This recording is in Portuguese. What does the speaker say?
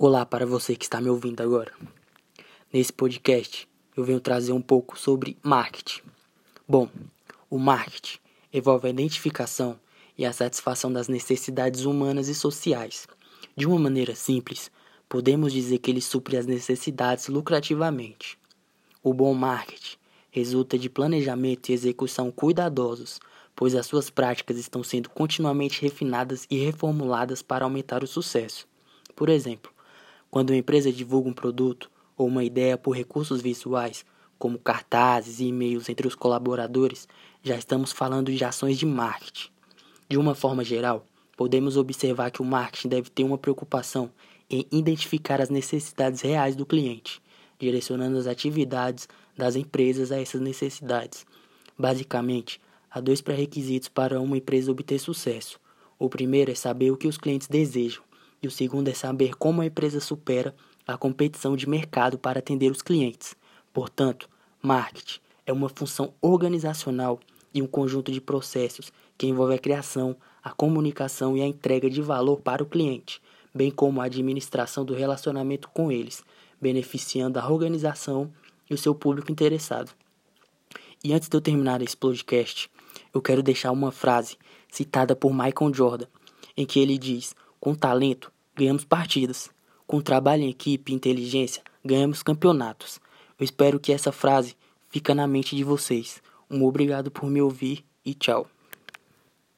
Olá para você que está me ouvindo agora. Nesse podcast eu venho trazer um pouco sobre marketing. Bom, o marketing envolve a identificação e a satisfação das necessidades humanas e sociais. De uma maneira simples, podemos dizer que ele supre as necessidades lucrativamente. O bom marketing resulta de planejamento e execução cuidadosos, pois as suas práticas estão sendo continuamente refinadas e reformuladas para aumentar o sucesso. Por exemplo, quando uma empresa divulga um produto ou uma ideia por recursos visuais, como cartazes e e-mails entre os colaboradores, já estamos falando de ações de marketing. De uma forma geral, podemos observar que o marketing deve ter uma preocupação em identificar as necessidades reais do cliente, direcionando as atividades das empresas a essas necessidades. Basicamente, há dois pré-requisitos para uma empresa obter sucesso. O primeiro é saber o que os clientes desejam, e o segundo é saber como a empresa supera a competição de mercado para atender os clientes. Portanto, marketing é uma função organizacional e um conjunto de processos que envolve a criação, a comunicação e a entrega de valor para o cliente, bem como a administração do relacionamento com eles, beneficiando a organização e o seu público interessado. E antes de eu terminar esse podcast, eu quero deixar uma frase citada por Michael Jordan, em que ele diz: com talento, ganhamos partidas. Com trabalho em equipe e inteligência, ganhamos campeonatos. Eu espero que essa frase fique na mente de vocês. Um obrigado por me ouvir e tchau.